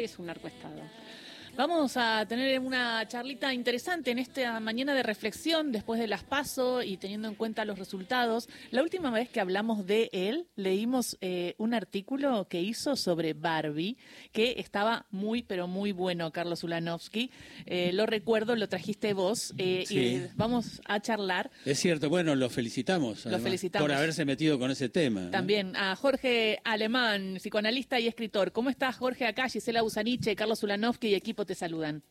y es un narcoestado. Vamos a tener una charlita interesante en esta mañana de reflexión después de las PASO y teniendo en cuenta los resultados. La última vez que hablamos de él, leímos eh, un artículo que hizo sobre Barbie, que estaba muy, pero muy bueno, Carlos Ulanovsky. Eh, lo recuerdo, lo trajiste vos eh, y vamos a charlar. Es cierto, bueno, lo felicitamos, lo felicitamos. por haberse metido con ese tema. También a Jorge Alemán, psicoanalista y escritor. ¿Cómo estás, Jorge? Acá Gisela Busaniche, Carlos Ulanovsky y equipo te saludan.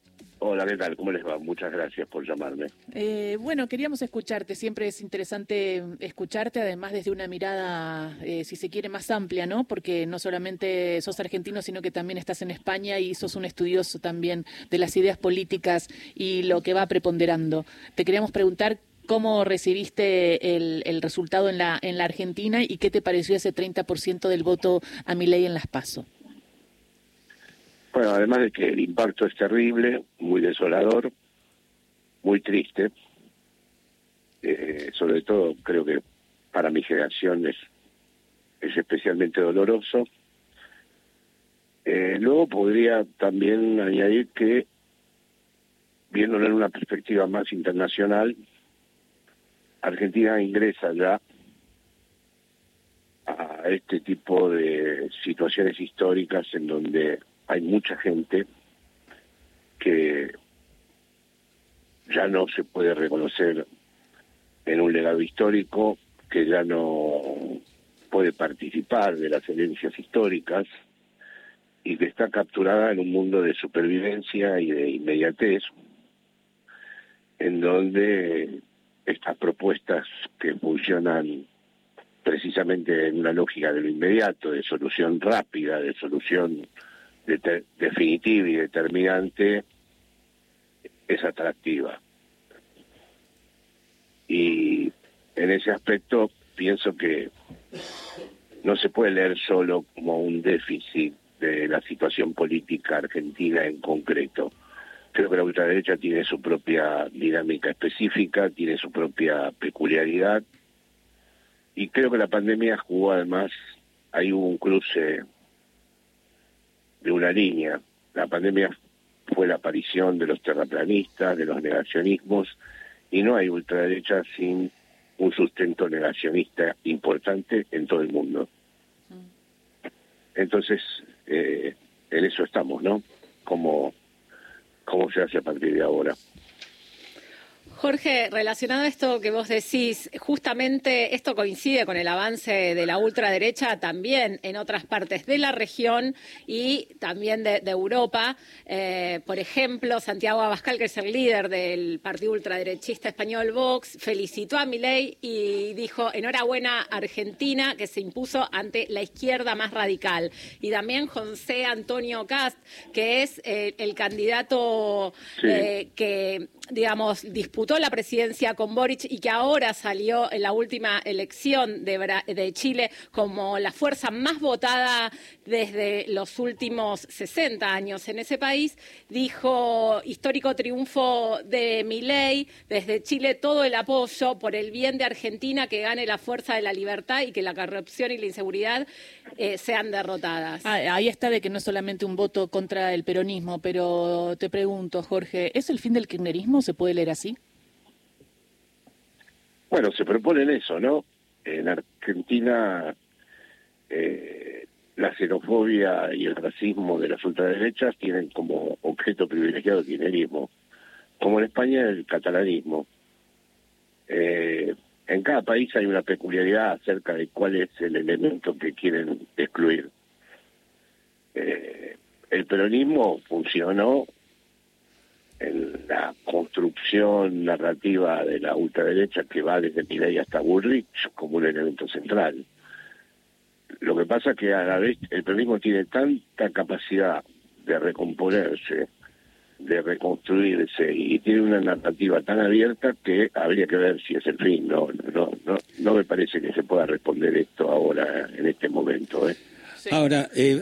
Hola, ¿qué tal? ¿Cómo les va? Muchas gracias por llamarme. Eh, bueno, queríamos escucharte. Siempre es interesante escucharte, además desde una mirada, eh, si se quiere, más amplia, ¿no? Porque no solamente sos argentino, sino que también estás en España y sos un estudioso también de las ideas políticas y lo que va preponderando. Te queríamos preguntar cómo recibiste el, el resultado en la, en la Argentina y qué te pareció ese 30% del voto a mi ley en las PASO. Bueno, además de que el impacto es terrible, muy desolador, muy triste, eh, sobre todo creo que para mi generación es, es especialmente doloroso. Eh, luego podría también añadir que, viéndolo en una perspectiva más internacional, Argentina ingresa ya a este tipo de situaciones históricas en donde hay mucha gente que ya no se puede reconocer en un legado histórico, que ya no puede participar de las herencias históricas y que está capturada en un mundo de supervivencia y de inmediatez, en donde estas propuestas que funcionan precisamente en una lógica de lo inmediato, de solución rápida, de solución definitiva y determinante es atractiva. Y en ese aspecto pienso que no se puede leer solo como un déficit de la situación política argentina en concreto. Creo que la ultraderecha tiene su propia dinámica específica, tiene su propia peculiaridad y creo que la pandemia jugó además, hay un cruce de una línea. La pandemia fue la aparición de los terraplanistas, de los negacionismos, y no hay ultraderecha sin un sustento negacionista importante en todo el mundo. Entonces, eh, en eso estamos, ¿no? Como, ¿Cómo se hace a partir de ahora? Jorge, relacionado a esto que vos decís, justamente esto coincide con el avance de la ultraderecha también en otras partes de la región y también de, Europa. Eh, por ejemplo, Santiago Abascal, que es el líder del partido ultraderechista español Vox, felicitó a Milei y dijo enhorabuena Argentina, que se impuso ante la izquierda más radical. Y también José Antonio Cast, que es eh, el candidato eh, que, digamos, disputó la presidencia con Boric y que ahora salió en la última elección de, Chile como la fuerza más votada desde los últimos 60 años en ese país, dijo histórico triunfo de Milei, desde Chile todo el apoyo por el bien de Argentina, que gane la fuerza de la libertad y que la corrupción y la inseguridad eh, sean derrotadas. Ah, ahí está de que no es solamente un voto contra el peronismo, pero te pregunto, Jorge, ¿es el fin del kirchnerismo? ¿Se puede leer así? Bueno, se proponen eso, ¿no? En Argentina eh, la xenofobia y el racismo de las ultraderechas tienen como objeto privilegiado el kirchnerismo, como en España el catalanismo. Eh, en cada país hay una peculiaridad acerca de cuál es el elemento que quieren excluir. Eh, el peronismo funcionó en la construcción narrativa de la ultraderecha que va desde Milei hasta Bullrich como un elemento central. Lo que pasa es que a la vez el peronismo tiene tanta capacidad de recomponerse, de reconstruirse y tiene una narrativa tan abierta que habría que ver si es el fin. No, no, no, no me parece que se pueda responder esto ahora en este momento. ¿eh? Ahora, eh,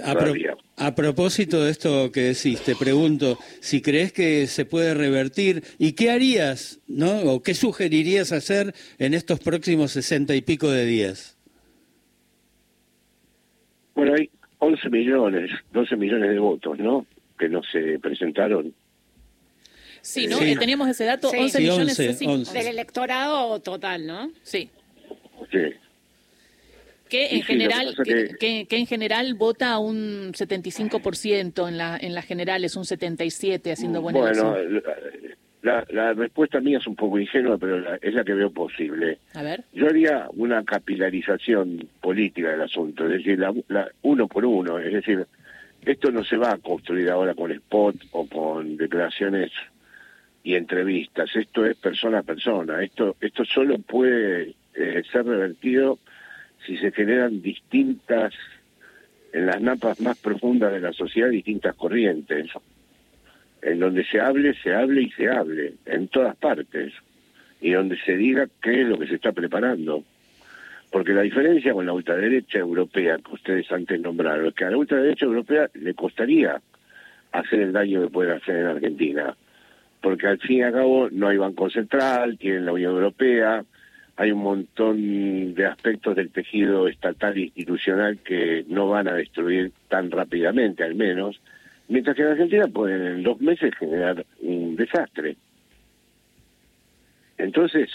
a, propósito de esto que decís, te pregunto si crees que se puede revertir y qué harías, ¿no? O qué sugerirías hacer en estos próximos sesenta y pico de días. Bueno, hay 11 millones, 12 millones de votos, ¿no? que no se presentaron. Sí, ¿no? Eh, teníamos ese dato, 11 millones del electorado total, ¿no? Sí. Sí. Que en general que... en general vota un 75% en la en las generales, un 77 haciendo buena Bueno, la, la, respuesta mía es un poco ingenua, pero es la que veo posible. A ver. Yo haría una capilarización política del asunto, es decir, la, uno por uno, es decir, esto no se va a construir ahora con spot o con declaraciones y entrevistas, esto es persona a persona, esto esto solo puede eh, ser revertido si se generan distintas en las napas más profundas de la sociedad distintas corrientes en donde se hable, se hable y se hable, en todas partes, y donde se diga qué es lo que se está preparando. Porque la diferencia con la ultraderecha europea que ustedes antes nombraron es que a la ultraderecha europea le costaría hacer el daño que puede hacer en Argentina. Porque al fin y al cabo no hay Banco Central, tienen la Unión Europea, hay un montón de aspectos del tejido estatal e institucional que no van a destruir tan rápidamente, al menos, mientras que en Argentina pueden en dos meses generar un desastre. Entonces,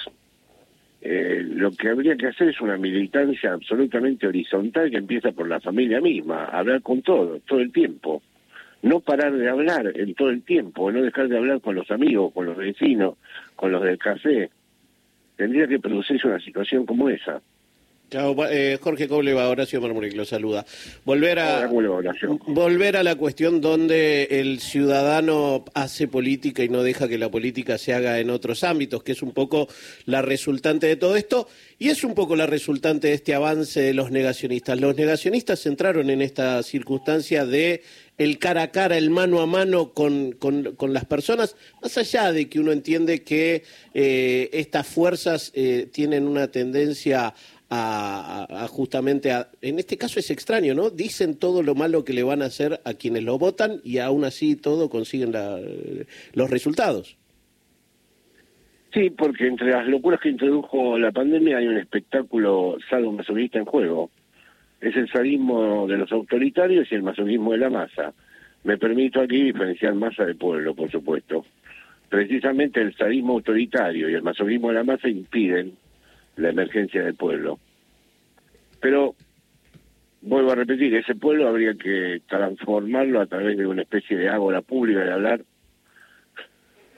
eh, lo que habría que hacer es una militancia absolutamente horizontal que empieza por la familia misma, hablar con todo, todo el tiempo. No parar de hablar en todo el tiempo, no dejar de hablar con los amigos, con los vecinos, con los del café. Tendría que producirse una situación como esa. Chao, eh, Jorge Cobleva, Horacio Marmuric lo saluda. Volver a, volver a la cuestión donde el ciudadano hace política y no deja que la política se haga en otros ámbitos, que es un poco la resultante de todo esto, y es un poco la resultante de este avance de los negacionistas. Los negacionistas entraron en esta circunstancia de el cara a cara, el mano a mano con, con, las personas, más allá de que uno entiende que eh, estas fuerzas eh, tienen una tendencia a, justamente a, en este caso es extraño, ¿no? Dicen todo lo malo que le van a hacer a quienes lo votan y aún así todo consiguen los resultados. Sí, porque entre las locuras que introdujo la pandemia hay un espectáculo salvo-masoquista en juego. Es el sadismo de los autoritarios y el masoquismo de la masa. Me permito aquí diferenciar masa de pueblo, por supuesto. Precisamente el sadismo autoritario y el masoquismo de la masa impiden la emergencia del pueblo. Pero, vuelvo a repetir, ese pueblo habría que transformarlo a través de una especie de ágora pública de hablar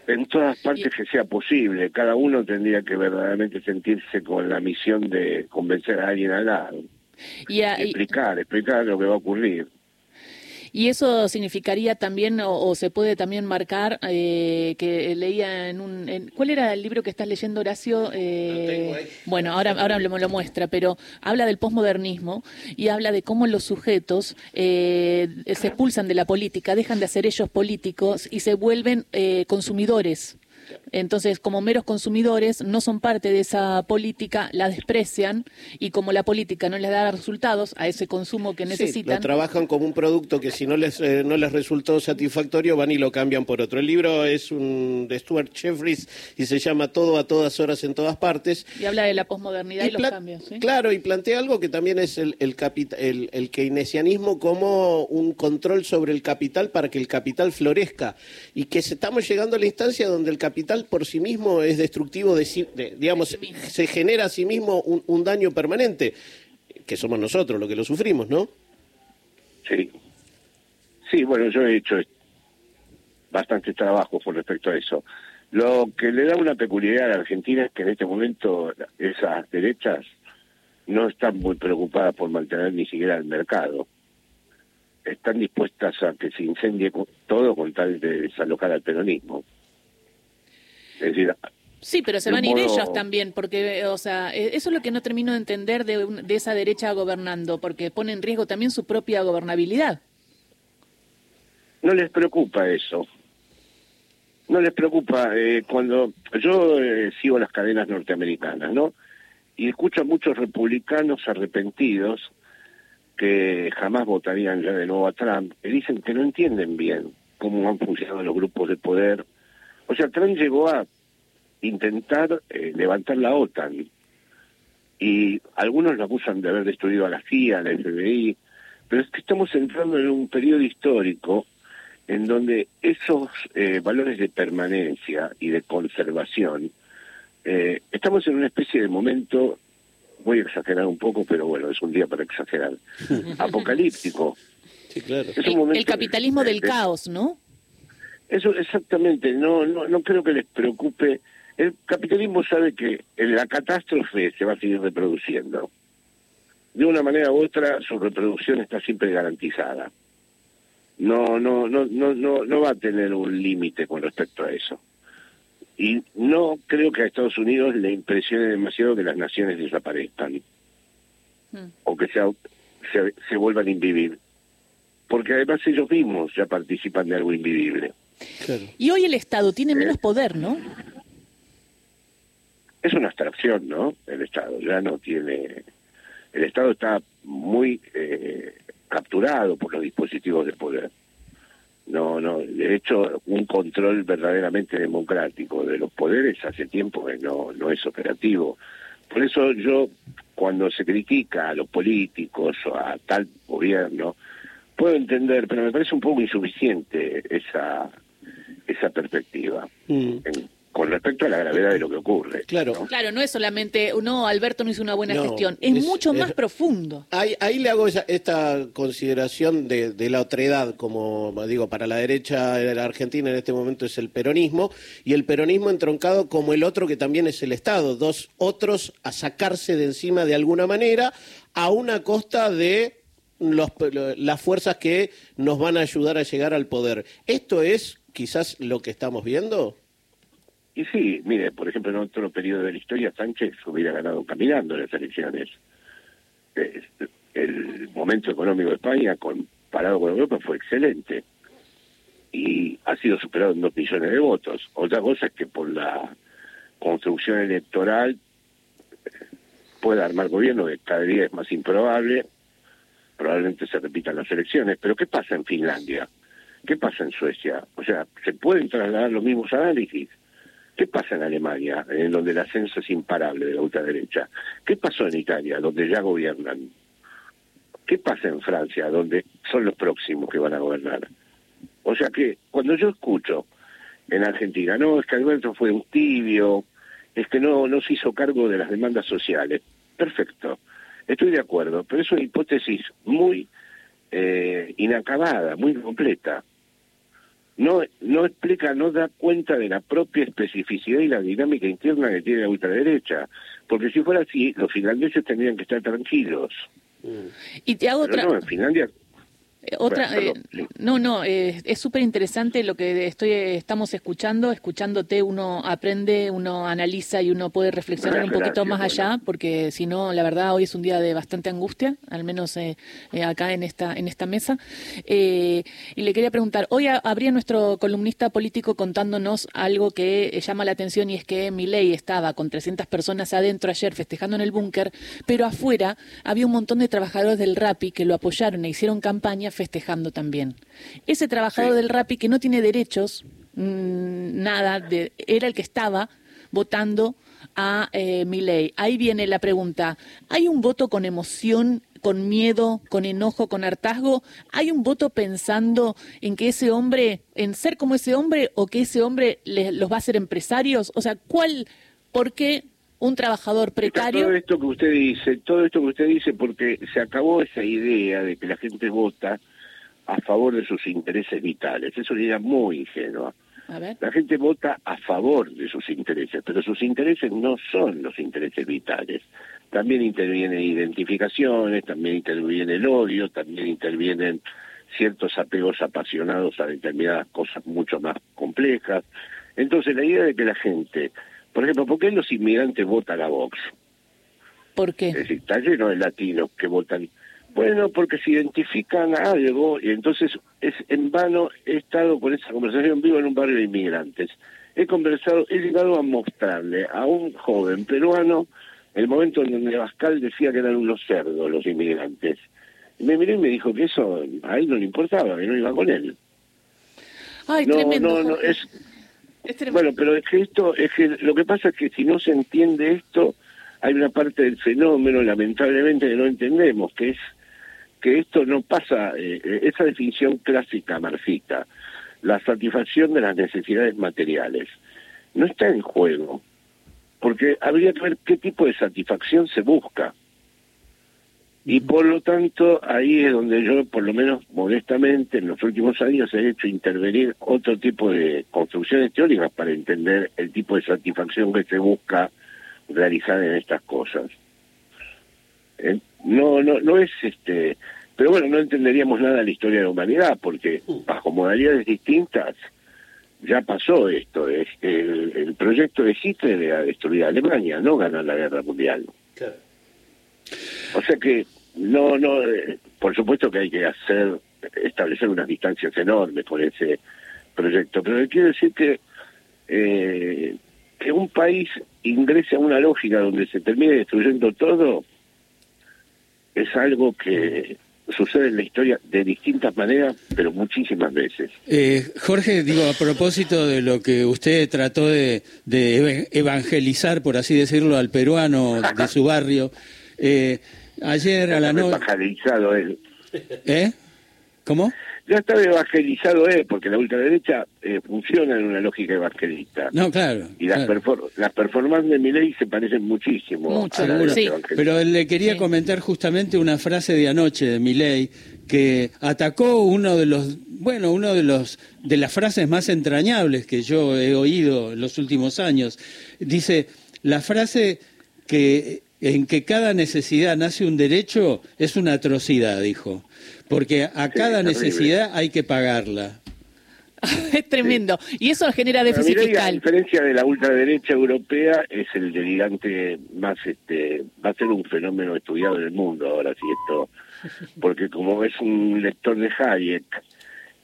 en todas partes que sea posible. Cada uno tendría que verdaderamente sentirse con la misión de convencer a alguien al lado. Y, explicar, explicar lo que va a ocurrir. Y eso significaría también, o, se puede también marcar, eh, que leía en un... ¿Cuál era el libro que estás leyendo, Horacio? Eh, bueno, ahora, ahora me lo muestra, pero habla del posmodernismo y habla de cómo los sujetos eh, se expulsan de la política, dejan de ser ellos políticos y se vuelven consumidores entonces, como meros consumidores, no son parte de esa política, la desprecian y como la política no les da resultados a ese consumo que necesitan. lo trabajan como un producto que si no les, eh, no les resultó satisfactorio van y lo cambian por otro. El libro es un de Stuart Jeffries y se llama Todo a todas horas en todas partes. Y habla de la posmodernidad y, los cambios. Claro, y plantea algo que también es el, el, el, el keynesianismo como un control sobre el capital para que el capital florezca y que estamos llegando a la instancia donde el capital por sí mismo es destructivo, de, digamos, se genera a sí mismo un, daño permanente, que somos nosotros los que lo sufrimos, ¿no? Sí. Sí, bueno, yo he hecho bastante trabajo con respecto a eso. Lo que le da una peculiaridad a la Argentina es que en este momento esas derechas no están muy preocupadas por mantener ni siquiera el mercado. Están dispuestas a que se incendie todo con tal de desalojar al peronismo. Sí, pero se van a ir ellos también, porque, o sea, e, eso es lo que no termino de entender de, de esa derecha gobernando, porque pone en riesgo también su propia gobernabilidad. No les preocupa eso. No les preocupa. Eh, cuando yo eh, sigo las cadenas norteamericanas, ¿no? Y escucho a muchos republicanos arrepentidos que jamás votarían ya de nuevo a Trump, que dicen que no entienden bien cómo han funcionado los grupos de poder o sea, Trump llegó a intentar eh, levantar la OTAN y algunos lo acusan de haber destruido a la CIA, a la FBI, pero es que estamos entrando en un periodo histórico en donde esos eh, valores de permanencia y de conservación, eh, estamos en una especie de momento, voy a exagerar un poco, pero bueno, es un día para exagerar, apocalíptico. Sí, claro. el, capitalismo del caos, ¿no? Eso exactamente, no, no, no creo que les preocupe. El capitalismo sabe que la catástrofe se va a seguir reproduciendo. De una manera u otra, su reproducción está siempre garantizada. No, no, no, no, no, no va a tener un límite con respecto a eso. Y no creo que a Estados Unidos le impresione demasiado que las naciones desaparezcan mm. o que se, se vuelvan a invivir. Porque además ellos mismos ya participan de algo invivible. Y hoy el Estado tiene menos poder, ¿no? Es una abstracción, ¿no? El Estado ya no tiene... El Estado está muy eh, capturado por los dispositivos de poder. No, no, de hecho, un control verdaderamente democrático de los poderes hace tiempo que no, no es operativo. Por eso yo, cuando se critica a los políticos o a tal gobierno, puedo entender, pero me parece un poco insuficiente esa esa perspectiva. Mm. Con respecto a la gravedad de lo que ocurre. Claro, ¿no? claro, no es solamente, no, Alberto no hizo una buena gestión, es, mucho más profundo. Ahí, ahí, le hago esta consideración de, de, la otredad, como digo, para la derecha de la Argentina en este momento es el peronismo, y el peronismo entroncado como el otro que también es el Estado, dos otros a sacarse de encima de alguna manera, a una costa de los, las fuerzas que nos van a ayudar a llegar al poder. Esto es quizás lo que estamos viendo? Y sí, mire, por ejemplo, en otro periodo de la historia, Sánchez hubiera ganado caminando las elecciones. El momento económico de España, comparado con Europa, fue excelente. Y ha sido superado en dos millones de votos. Otra cosa es que por la construcción electoral pueda armar gobierno, que cada día es más improbable, probablemente se repitan las elecciones. Pero ¿qué pasa en Finlandia? ¿Qué pasa en Suecia? O sea, ¿se pueden trasladar los mismos análisis? ¿Qué pasa en Alemania, en donde el ascenso es imparable de la ultraderecha? ¿Qué pasó en Italia, donde ya gobiernan? ¿Qué pasa en Francia, donde son los próximos que van a gobernar? O sea que cuando yo escucho en Argentina, no, es que Alberto fue un tibio, es que no, no se hizo cargo de las demandas sociales. Perfecto, estoy de acuerdo, pero es una hipótesis muy eh, inacabada, muy completa no, no explica, no da cuenta de la propia especificidad y la dinámica interna que tiene la ultraderecha. Porque si fuera así, los finlandeses tendrían que estar tranquilos. Y te hago otra... No, en Finlandia otra, eh, no, no, eh, es súper interesante lo que estoy, estamos escuchando. Escuchándote uno aprende, uno analiza y uno puede reflexionar un poquito más allá, porque si no, la verdad, hoy es un día de bastante angustia, al menos acá en esta, en esta mesa. y le quería preguntar, hoy habría nuestro columnista político contándonos algo que llama la atención y es que Milei estaba con 300 personas adentro ayer festejando en el búnker, pero afuera había un montón de trabajadores del RAPI que lo apoyaron e hicieron campaña festejando también. Ese trabajador del RAPI que no tiene derechos, mm, nada, de, era el que estaba votando a eh. Ahí viene la pregunta, ¿hay un voto con emoción, con miedo, con enojo, con hartazgo? ¿Hay un voto pensando en que ese hombre, en ser como ese hombre o que ese hombre los va a hacer empresarios? O sea, ¿cuál, por qué un trabajador precario. Todo esto que usted dice, todo esto que usted dice, porque se acabó esa idea de que la gente vota a favor de sus intereses vitales. Es una idea muy ingenua. La gente vota a favor de sus intereses, pero sus intereses no son los intereses vitales. También intervienen identificaciones, también interviene el odio, también intervienen ciertos apegos apasionados a determinadas cosas mucho más complejas. Entonces la idea de que la gente por ejemplo, ¿por qué los inmigrantes votan a Vox? ¿Por qué? Es decir, está lleno de latinos que votan. Bueno, porque se identifican a algo y entonces es en vano he estado con esa conversación vivo en un barrio de inmigrantes. He conversado, he llegado a mostrarle a un joven peruano el momento en donde Bascal decía que eran unos cerdos los inmigrantes. Y me miró y me dijo que eso a él no le importaba, que no iba con él. Ay, no, tremendo, no, no, es, bueno, pero es que esto, es que lo que pasa es que si no se entiende esto, hay una parte del fenómeno, lamentablemente, que no entendemos, que es que esto no pasa, eh, esa definición clásica marxista, la satisfacción de las necesidades materiales. No está en juego, porque habría que ver qué tipo de satisfacción se busca. Y por lo tanto, ahí es donde yo, por lo menos modestamente, en los últimos años he hecho intervenir otro tipo de construcciones teóricas para entender el tipo de satisfacción que se busca realizar en estas cosas. Eh, no, no, no es este, pero bueno, no entenderíamos nada de la historia de la humanidad, porque bajo modalidades distintas ya pasó esto. Es el, el proyecto de Hitler era destruir a Alemania, no ganar la guerra mundial. O sea que no, no, eh, por supuesto que hay que hacer, establecer unas distancias enormes con ese proyecto, pero quiero decir que eh, que un país ingrese a una lógica donde se termine destruyendo todo es algo que sucede en la historia de distintas maneras, pero muchísimas veces. Eh, Jorge, digo, a propósito de lo que usted trató de, evangelizar, por así decirlo, al peruano de su barrio, eh, ayer a la noche... Evangelizado él. ¿Eh? ¿Cómo? ya está evangelizado él, porque la ultraderecha eh, funciona en una lógica evangelista. No, claro. Y las, las performances de Milei se parecen muchísimo a las sí. Pero le quería comentar justamente una frase de anoche de Milei que atacó uno de los bueno, uno de los de las frases más entrañables que yo he oído en los últimos años. Dice, la frase que en que cada necesidad nace un derecho es una atrocidad, dijo porque a cada necesidad hay que pagarla. es tremendo. Y eso genera déficit fiscal. La diferencia de la ultraderecha europea es el delirante más, este, va a ser un fenómeno estudiado en el mundo ahora, si esto, porque como es un lector de Hayek,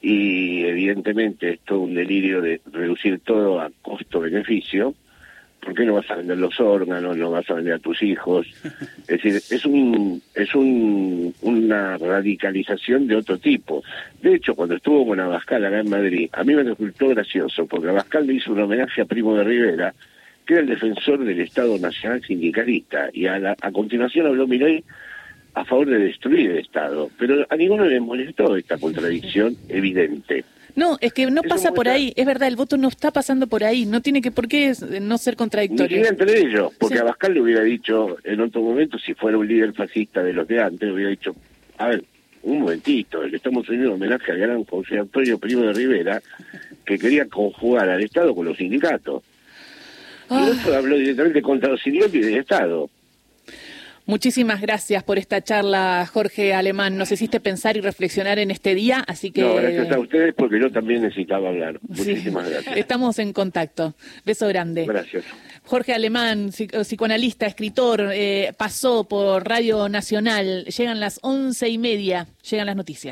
y evidentemente es todo un delirio de reducir todo a costo-beneficio, ¿por qué no vas a vender los órganos, no vas a vender a tus hijos? Es decir, es un es un, una radicalización de otro tipo. De hecho, cuando estuvo con Abascal acá en Madrid, a mí me resultó gracioso, porque Abascal le hizo un homenaje a Primo de Rivera, que era el defensor del Estado Nacional Sindicalista, y a, a continuación habló Milei a favor de destruir el Estado. Pero a ninguno le molestó esta contradicción evidente. No, es que no pasa por ahí, es verdad, el voto no está pasando por ahí, no tiene que por qué no ser contradictorio. Ni entre ellos, porque Abascal le hubiera dicho en otro momento, si fuera un líder fascista de los de antes, le hubiera dicho, a ver, un momentito, le estamos haciendo homenaje al gran José Antonio Primo de Rivera, que quería conjugar al Estado con los sindicatos. Y ah. eso habló directamente contra los sindicatos y del Estado. Muchísimas gracias por esta charla, Jorge Alemán. Nos hiciste pensar y reflexionar en este día, así que... No, gracias a ustedes porque yo también necesitaba hablar. Muchísimas gracias. Estamos en contacto. Beso grande. Gracias. Jorge Alemán, psicoanalista, escritor, eh, pasó por Radio Nacional. Llegan las once y media, llegan las noticias.